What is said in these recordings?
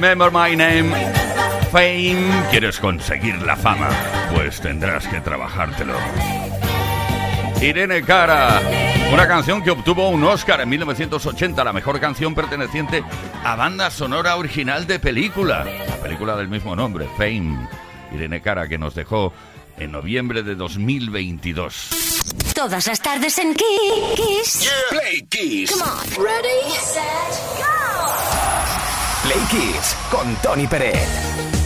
Remember My Name. Fame. ¿Quieres conseguir la fama? Pues tendrás que trabajártelo. Irene Cara, una canción que obtuvo un Oscar en 1980, la mejor canción perteneciente a banda sonora original de película, la película del mismo nombre, Fame. Irene Cara, que nos dejó en noviembre de 2022. Todas las tardes en Kiss. Play Kiss. Come on. Ready, set, go. Play Kiss con Tony Pérez.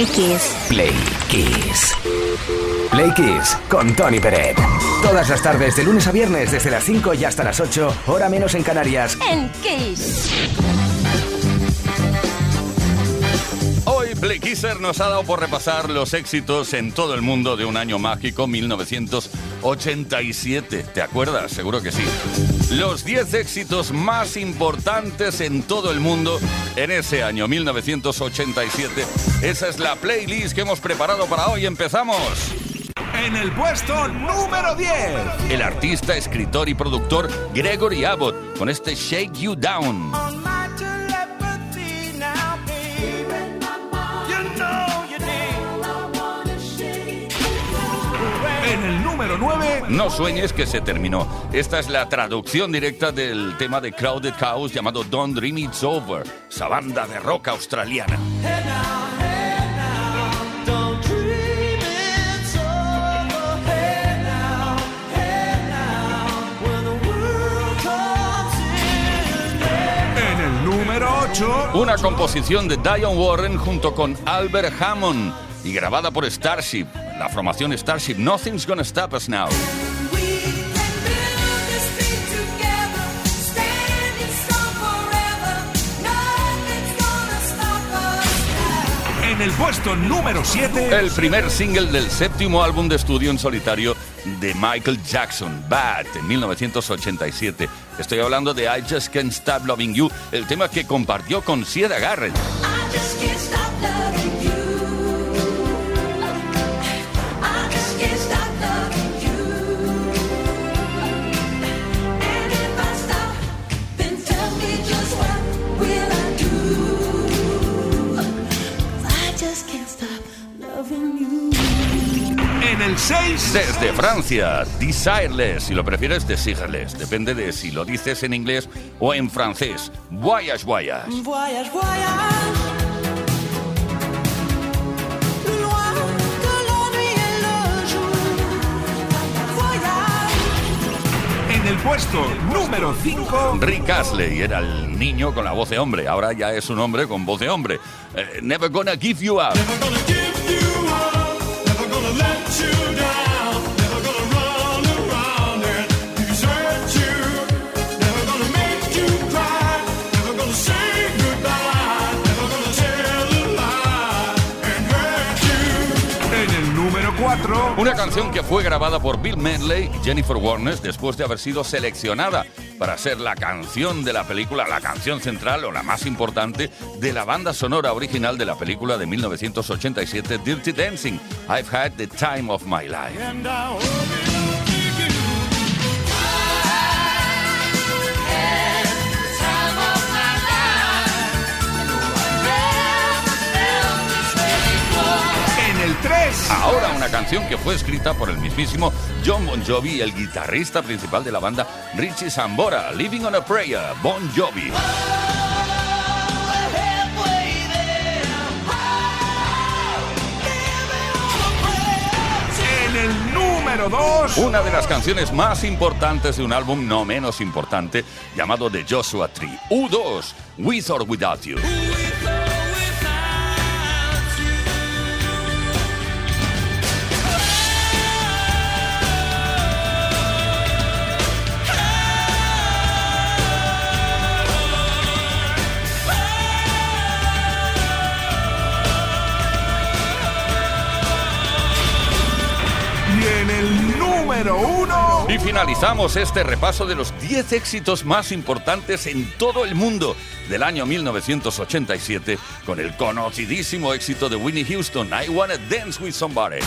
Play Kiss. Play Kiss. Play Kiss con Tony Peret. Todas las tardes, de lunes a viernes, desde las 5 y hasta las 8, hora menos en Canarias. En Kiss. Hoy Play Kisser nos ha dado por repasar los éxitos en todo el mundo de un año mágico, 1987. ¿Te acuerdas? Seguro que sí. Los 10 éxitos más importantes en todo el mundo en ese año, 1987. Esa es la playlist que hemos preparado para hoy. Empezamos. En el puesto número 10. El artista, escritor y productor Gregory Abbott con este Shake You Down. 9. No sueñes que se terminó. Esta es la traducción directa del tema de Crowded House llamado Don't Dream It's Over, esa banda de rock australiana. En el número 8. Una composición de Diane Warren junto con Albert Hammond y grabada por Starship, la formación Starship. Nothing's Gonna Stop Us Now. En el puesto número 7. El primer single del séptimo álbum de estudio en solitario de Michael Jackson, Bad, en 1987. Estoy hablando de I Just Can't Stop Loving You, el tema que compartió con Sierra Garrett. En el 6. Desde Francia, Desireless, si lo prefieres, Desireless. Depende de si lo dices en inglés o en francés. Voyage, voyage. Voyage, voyage. El puesto número 5. Rick Astley era el niño con la voz de hombre, ahora ya es un hombre con voz de hombre. Eh, never gonna give you up. En 4. Una canción que fue grabada por Bill Medley y Jennifer Warnes después de haber sido seleccionada para ser la canción de la película, la canción central o la más importante de la banda sonora original de la película de 1987 Dirty Dancing. I've had the time of my life. En el 3. es? Ahora una canción que fue escrita por el mismísimo John Bon Jovi, el guitarrista principal de la banda Richie Sambora, Living on a Prayer, Bon Jovi. En el número 2. Una de las canciones más importantes de un álbum no menos importante llamado The Joshua Tree. U2, With or Without You. Número 1. Y finalizamos este repaso de los 10 éxitos más importantes en todo el mundo del año 1987 con el conocidísimo éxito de Winnie Houston, I Wanna Dance with Somebody.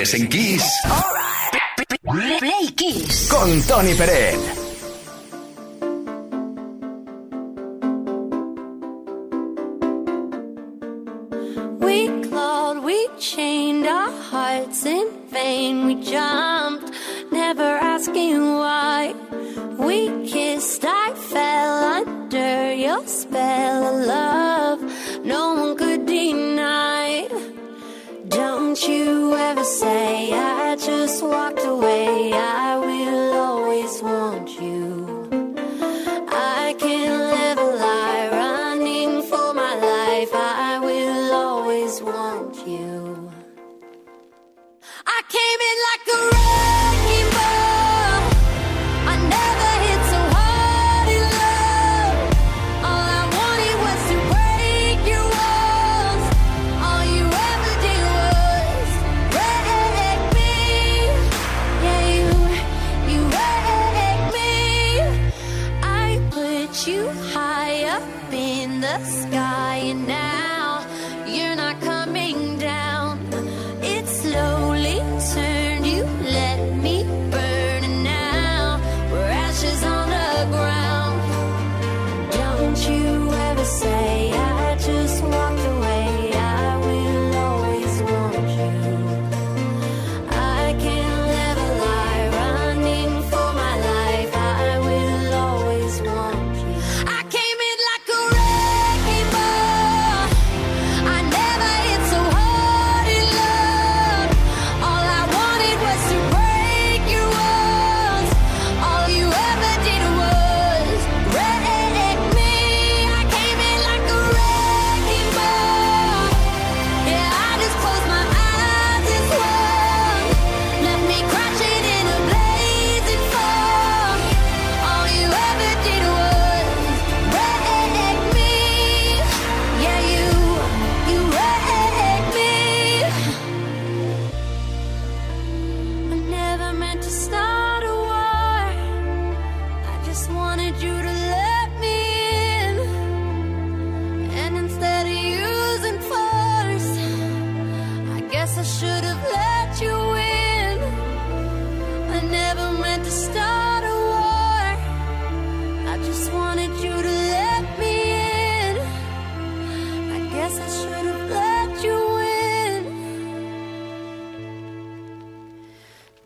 Tardes en Kiss. Play Kiss. Con Tony Peret.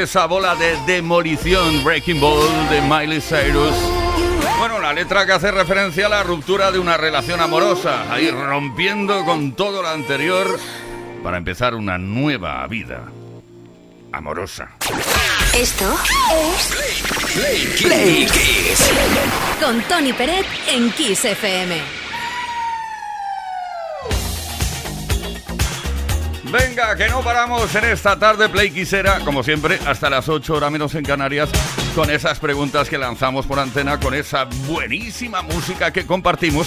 Esa bola de demolición, Breaking Ball de Miley Cyrus. Bueno, la letra que hace referencia a la ruptura de una relación amorosa, ahí rompiendo con todo lo anterior para empezar una nueva vida amorosa. Esto es Play Kiss. Play Kiss. con Tony Peret en Kiss FM. Venga, que no paramos en esta tarde Play Quisera, como siempre, hasta las 8 horas menos en Canarias, con esas preguntas que lanzamos por antena, con esa buenísima música que compartimos.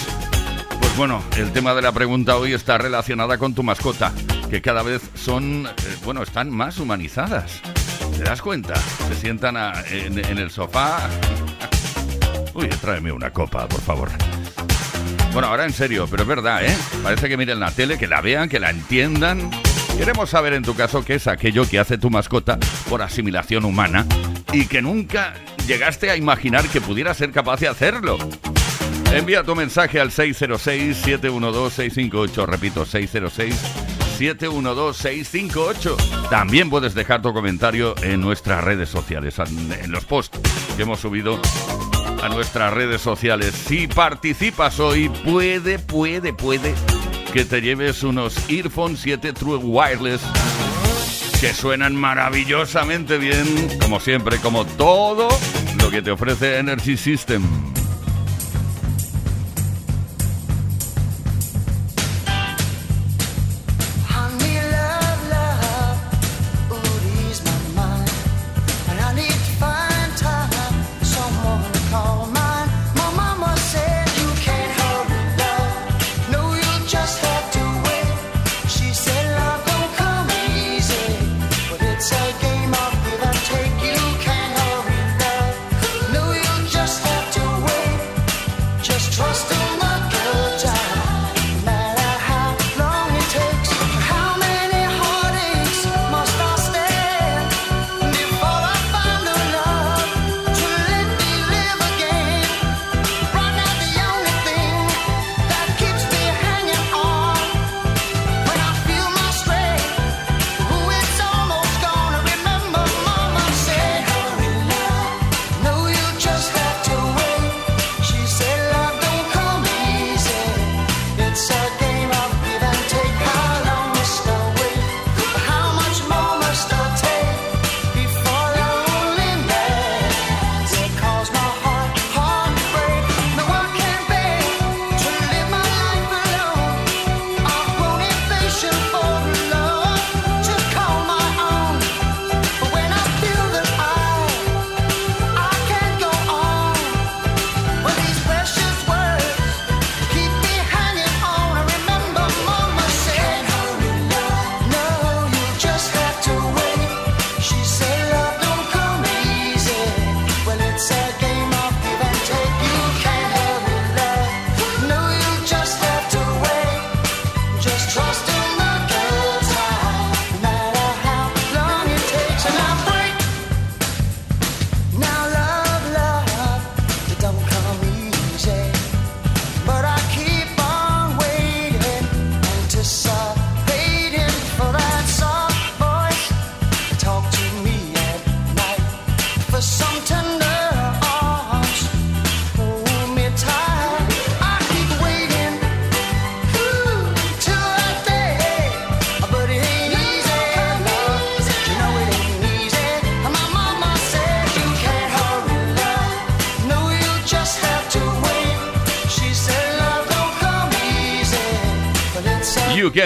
Pues bueno, el tema de la pregunta hoy está relacionada con tu mascota, que cada vez son, eh, bueno, están más humanizadas. ¿Te das cuenta? Se sientan en, en el sofá. Uy, tráeme una copa, por favor. Bueno, ahora en serio, pero es verdad, ¿eh? Parece que miren la tele, que la vean, que la entiendan. Queremos saber en tu caso qué es aquello que hace tu mascota por asimilación humana y que nunca llegaste a imaginar que pudiera ser capaz de hacerlo. Envía tu mensaje al 606-712-658. Repito, 606-712-658. También puedes dejar tu comentario en nuestras redes sociales, en los posts que hemos subido a nuestras redes sociales. Si participas hoy, puede, puede, puede que te lleves unos Earphone 7 True Wireless que suenan maravillosamente bien, como siempre, como todo lo que te ofrece Energy System.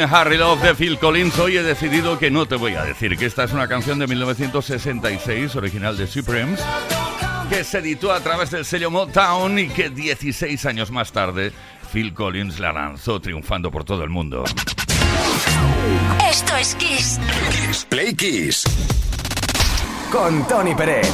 Harry Love de Phil Collins, hoy he decidido que no te voy a decir que esta es una canción de 1966, original de Supremes, que se editó a través del sello Motown y que 16 años más tarde Phil Collins la lanzó triunfando por todo el mundo. Esto es Kiss. Kiss Play Kiss. Con Tony Pérez.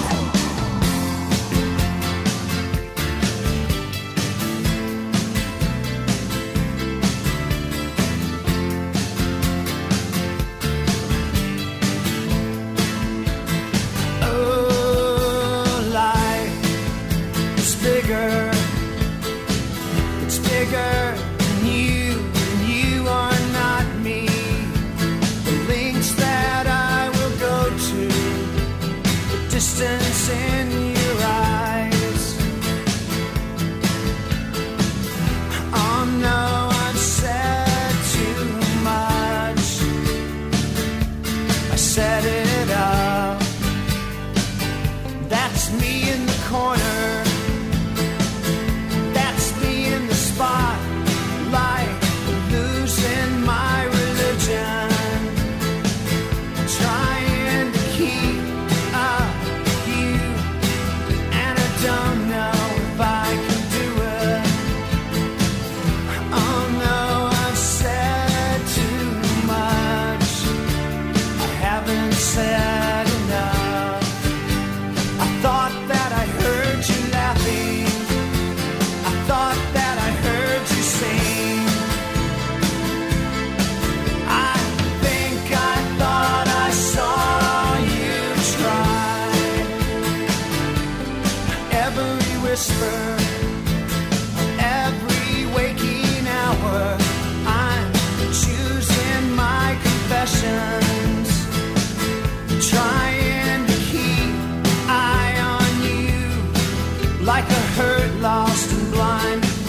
like a hurt, lost, and blind.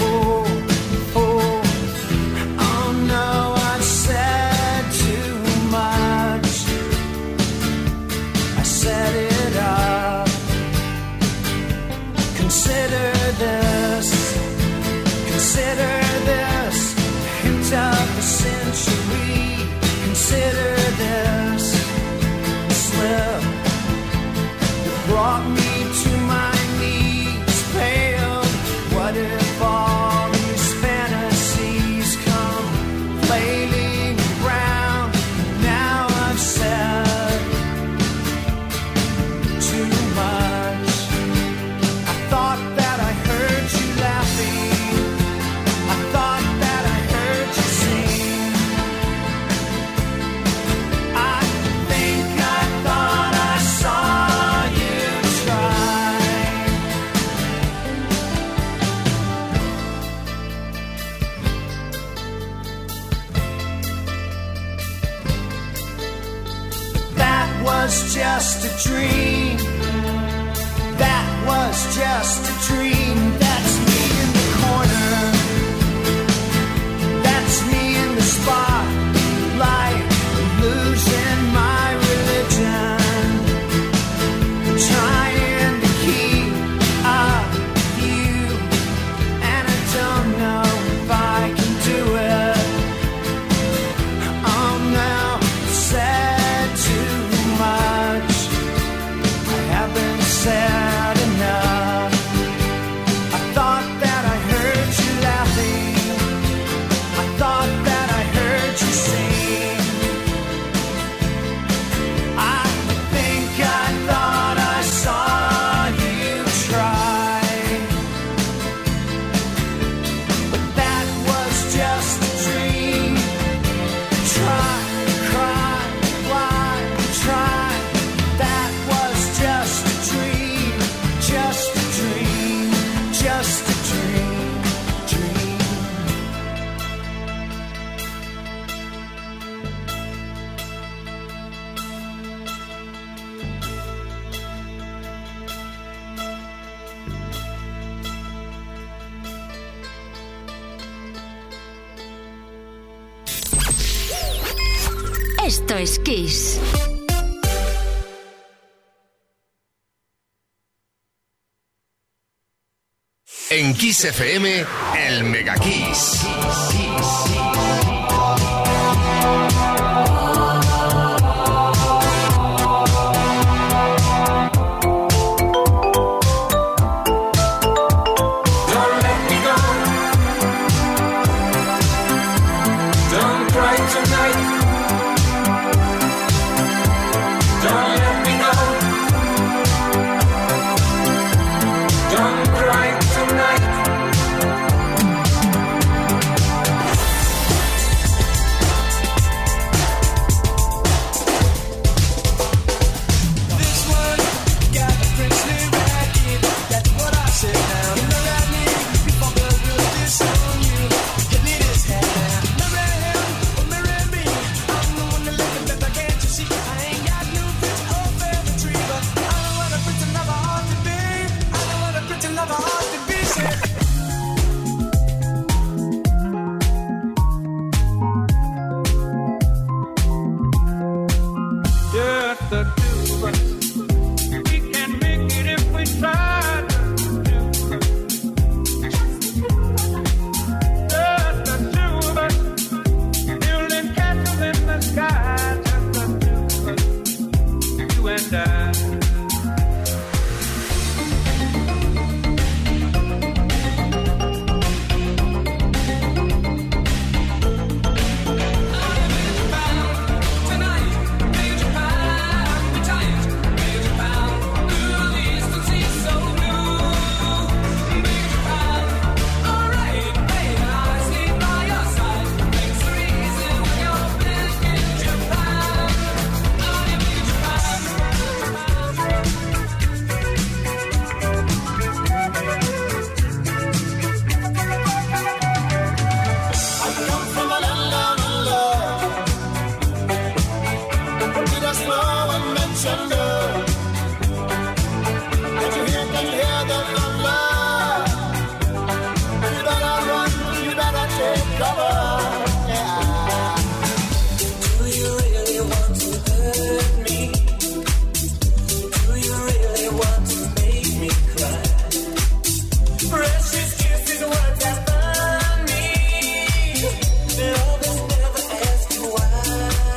dream that was just FM, el Mega Kiss.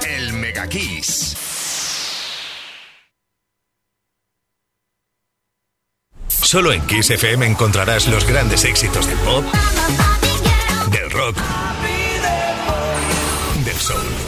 El Mega Kiss. Solo en Kiss FM encontrarás los grandes éxitos del pop, del rock, del soul.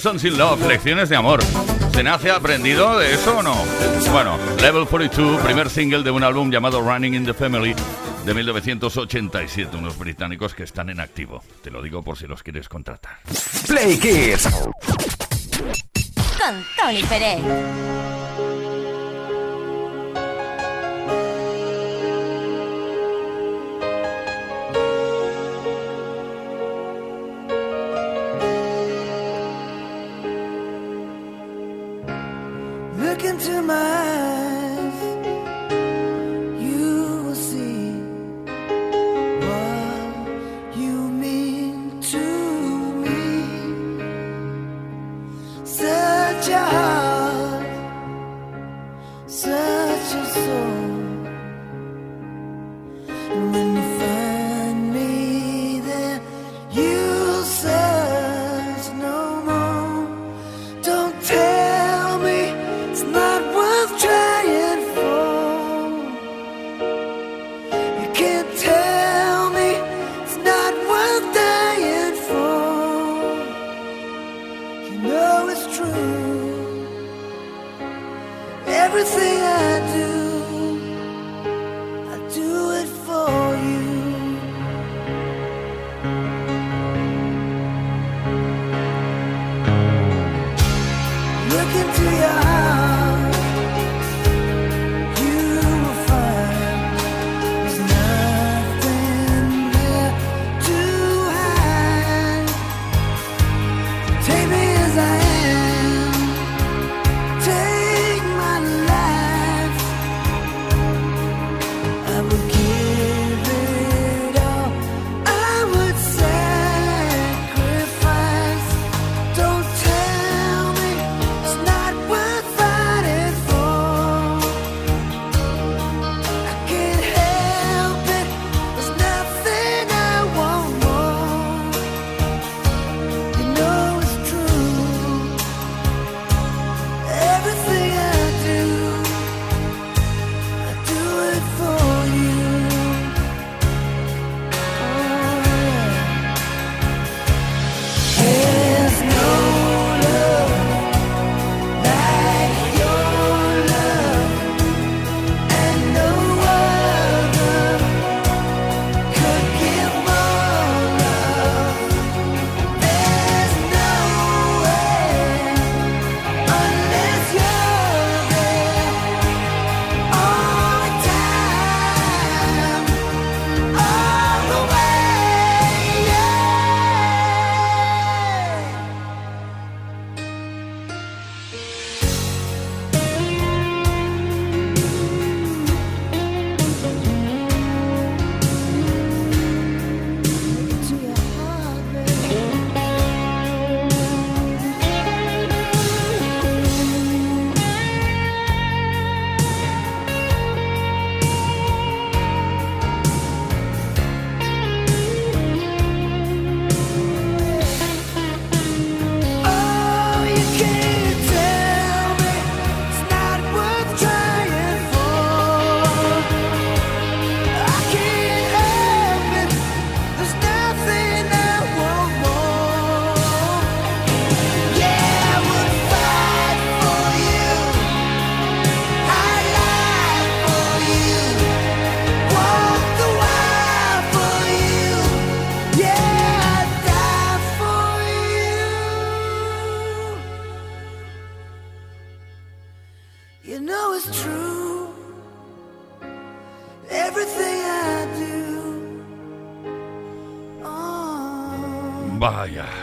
Lessons in Love, lecciones de amor. ¿Se nace aprendido de eso o no? Bueno, Level 42, primer single de un álbum llamado Running in the Family de 1987, unos británicos que están en activo. Te lo digo por si los quieres contratar. Play Kids con Tony Pérez.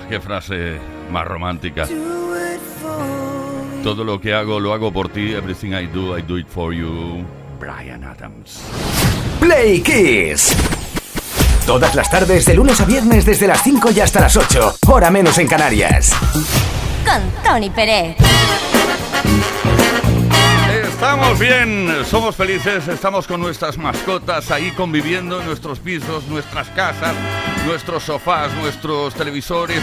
Qué frase más romántica. Todo lo que hago, lo hago por ti. Everything I do, I do it for you. Brian Adams. Play Kiss. Todas las tardes, de lunes a viernes, desde las 5 y hasta las 8. Hora menos en Canarias. Con Tony Pérez. Estamos bien, somos felices, estamos con nuestras mascotas ahí conviviendo en nuestros pisos, nuestras casas, nuestros sofás, nuestros televisores,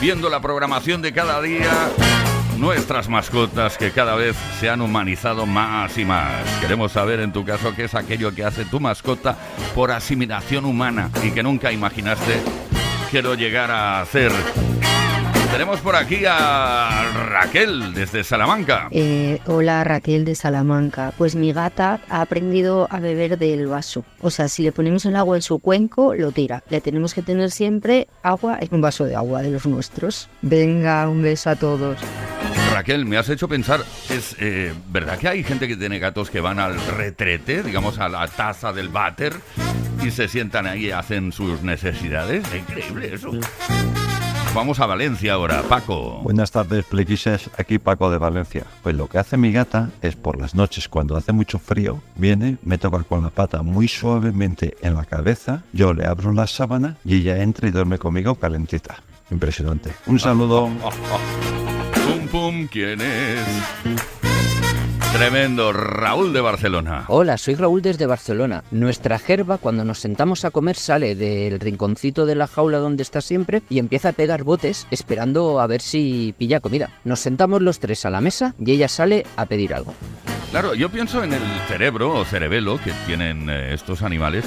viendo la programación de cada día. Nuestras mascotas que cada vez se han humanizado más y más. Queremos saber en tu caso qué es aquello que hace tu mascota por asimilación humana y que nunca imaginaste que lo llegara a hacer. Tenemos por aquí a Raquel desde Salamanca. Eh, hola Raquel de Salamanca. Pues mi gata ha aprendido a beber del vaso. O sea, si le ponemos el agua en su cuenco, lo tira. Le tenemos que tener siempre agua en un vaso de agua de los nuestros. Venga, un beso a todos. Raquel, me has hecho pensar, es eh, verdad que hay gente que tiene gatos que van al retrete, digamos a la taza del váter y se sientan ahí y hacen sus necesidades. Es increíble eso. Vamos a Valencia ahora, Paco. Buenas tardes, Playquises. Aquí Paco de Valencia. Pues lo que hace mi gata es por las noches, cuando hace mucho frío, viene, me toca con la pata muy suavemente en la cabeza, yo le abro la sábana y ella entra y duerme conmigo calentita. Impresionante. Un saludo. Pum pum, ¿quién es? Tremendo, Raúl de Barcelona. Hola, soy Raúl desde Barcelona. Nuestra jerba, cuando nos sentamos a comer, sale del rinconcito de la jaula donde está siempre y empieza a pegar botes esperando a ver si pilla comida. Nos sentamos los tres a la mesa y ella sale a pedir algo. Claro, yo pienso en el cerebro o cerebelo que tienen eh, estos animales.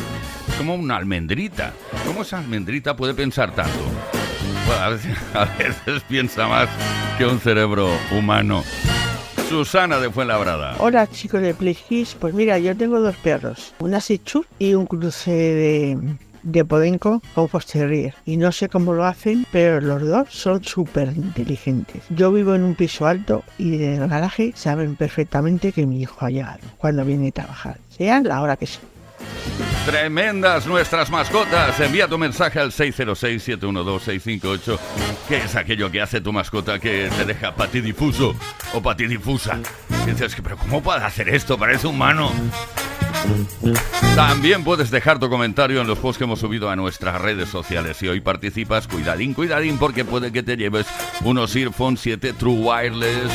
Es como una almendrita. ¿Cómo esa almendrita puede pensar tanto? Bueno, a veces, a veces piensa más que un cerebro humano. Susana de Fuenlabrada. Hola chicos de PlayKiss, pues mira, yo tengo dos perros, una Sichur y un cruce de, de Podenco con Fox Terrier. Y no sé cómo lo hacen, pero los dos son súper inteligentes. Yo vivo en un piso alto y en el garaje saben perfectamente que mi hijo ha llegado cuando viene a trabajar, sea la hora que sea. Tremendas nuestras mascotas. Envía tu mensaje al 606-712-658. ¿Qué es aquello que hace tu mascota que te deja patidifuso o patidifusa? Y dices, pero ¿cómo puede hacer esto? Parece humano. También puedes dejar tu comentario en los posts que hemos subido a nuestras redes sociales. Si hoy participas, cuidadín, cuidadín, porque puede que te lleves unos Earphone 7 True Wireless.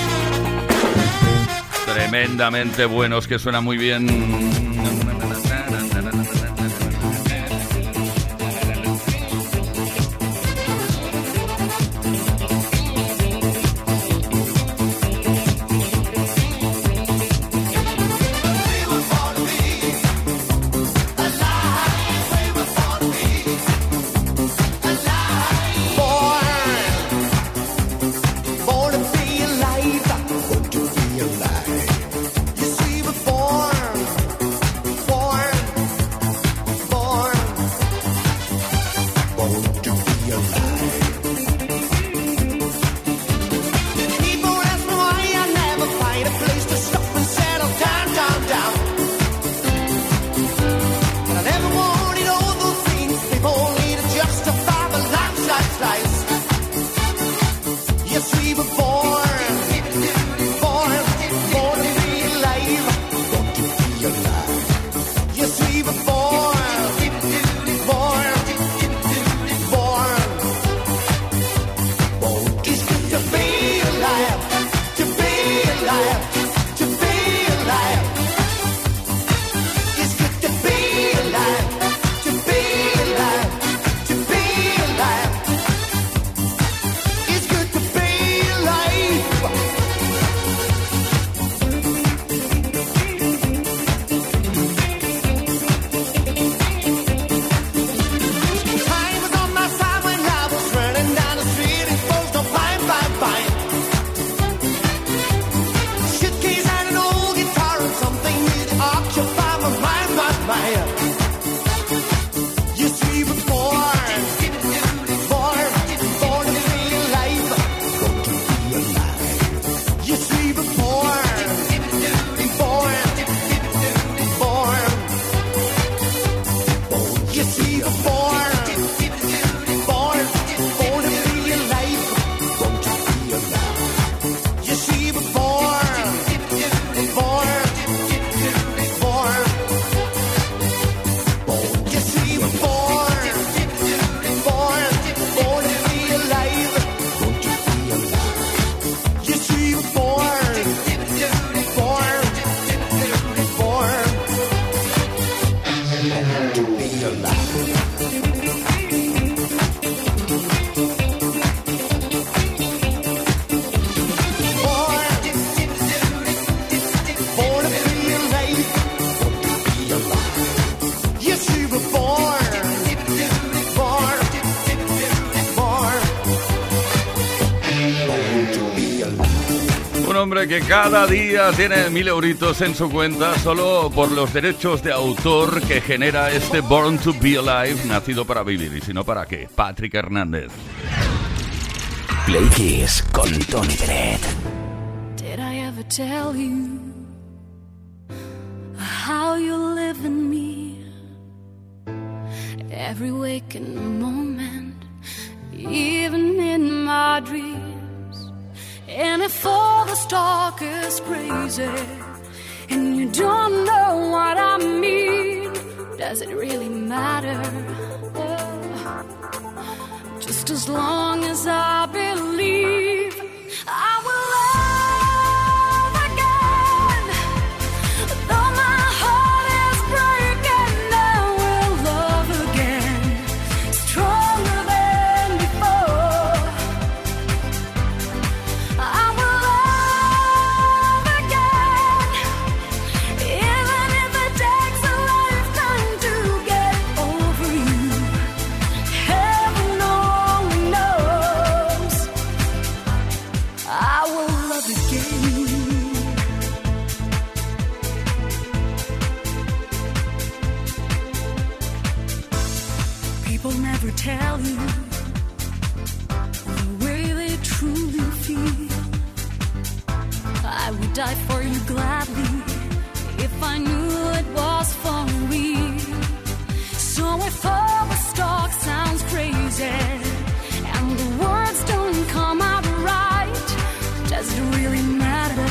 Tremendamente buenos, que suenan muy bien. Que cada día tiene mil euritos en su cuenta solo por los derechos de autor que genera este Born to Be Alive, nacido para vivir. ¿Y si no, para qué? Patrick Hernández. Play Kiss con Tony Peret. Did I ever tell you how you live in me? Every waking moment, even in my dreams. And if all the talk is crazy and you don't know what I mean, does it really matter? Just as long as I believe I tell you the way they truly feel. I would die for you gladly if I knew it was for real. So if all the talk sounds crazy and the words don't come out right, does it really matter?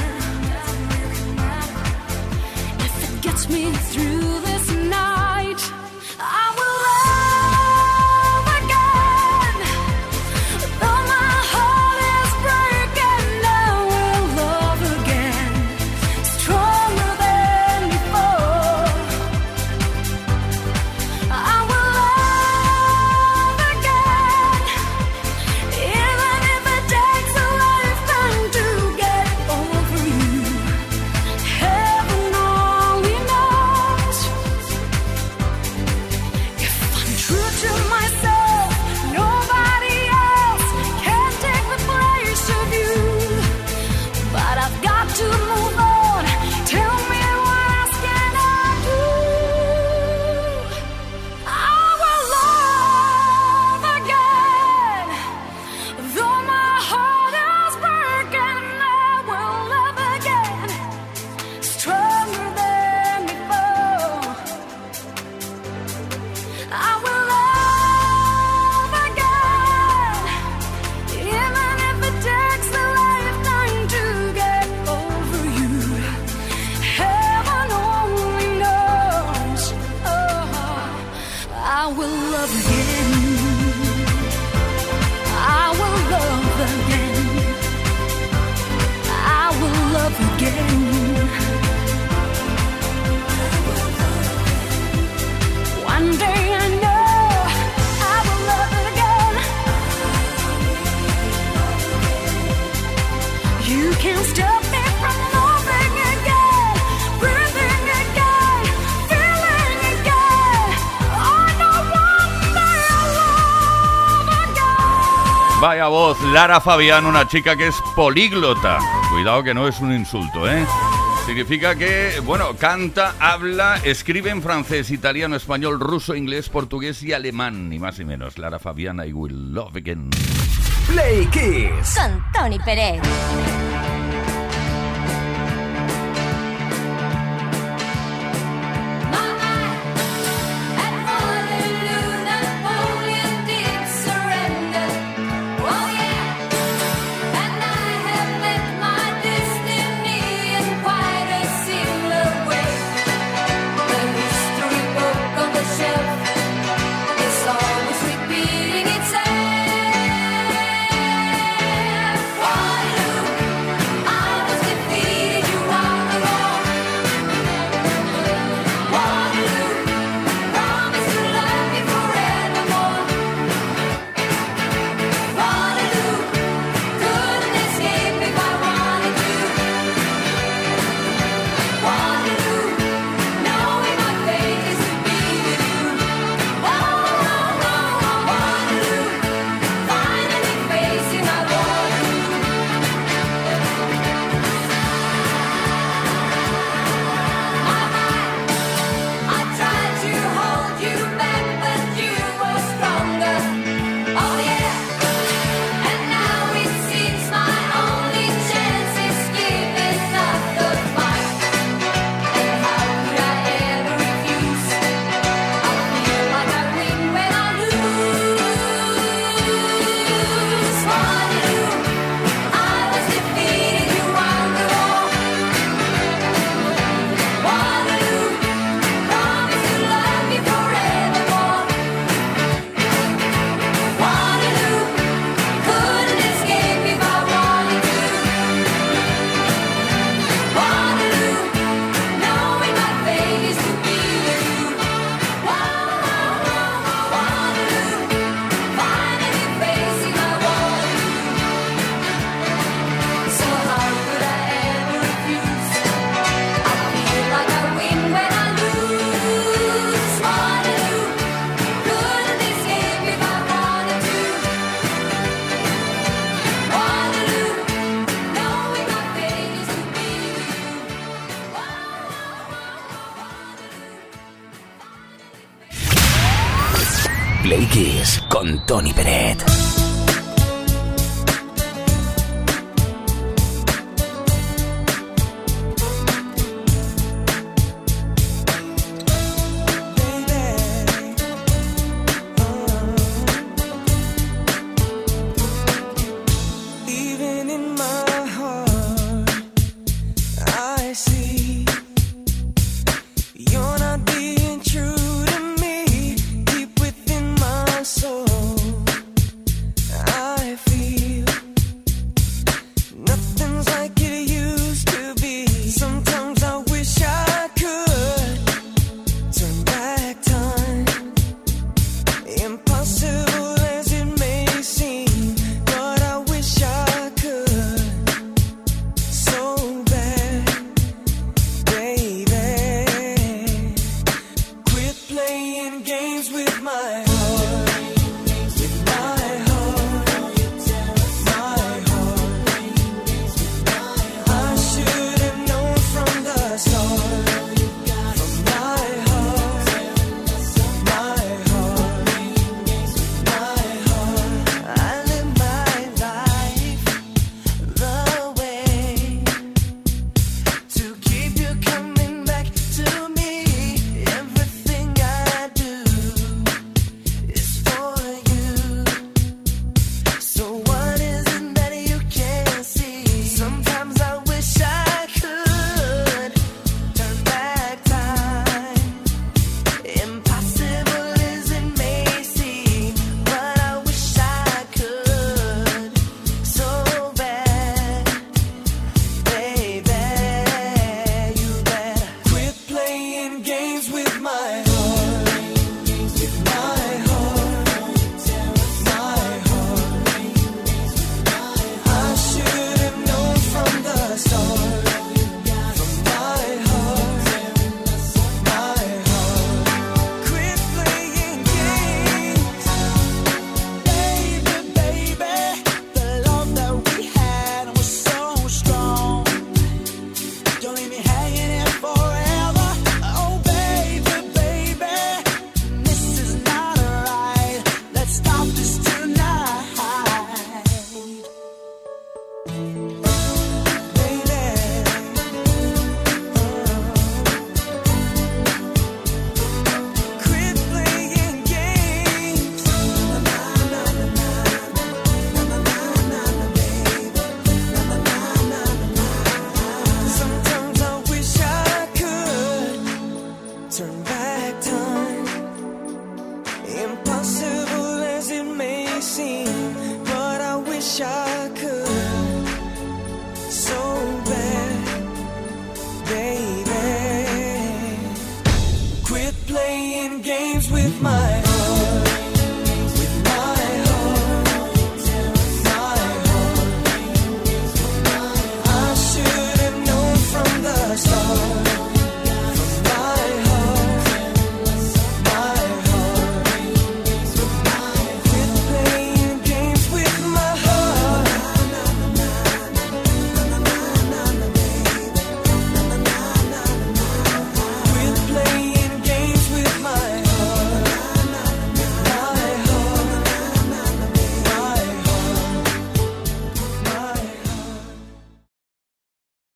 If it gets me through this Vaya voz, Lara Fabián, una chica que es políglota. Cuidado que no es un insulto, ¿eh? Significa que, bueno, canta, habla, escribe en francés, italiano, español, ruso, inglés, portugués y alemán, ni más ni menos. Lara Fabiana, I will love again. Play Kiss. Con Tony Pérez.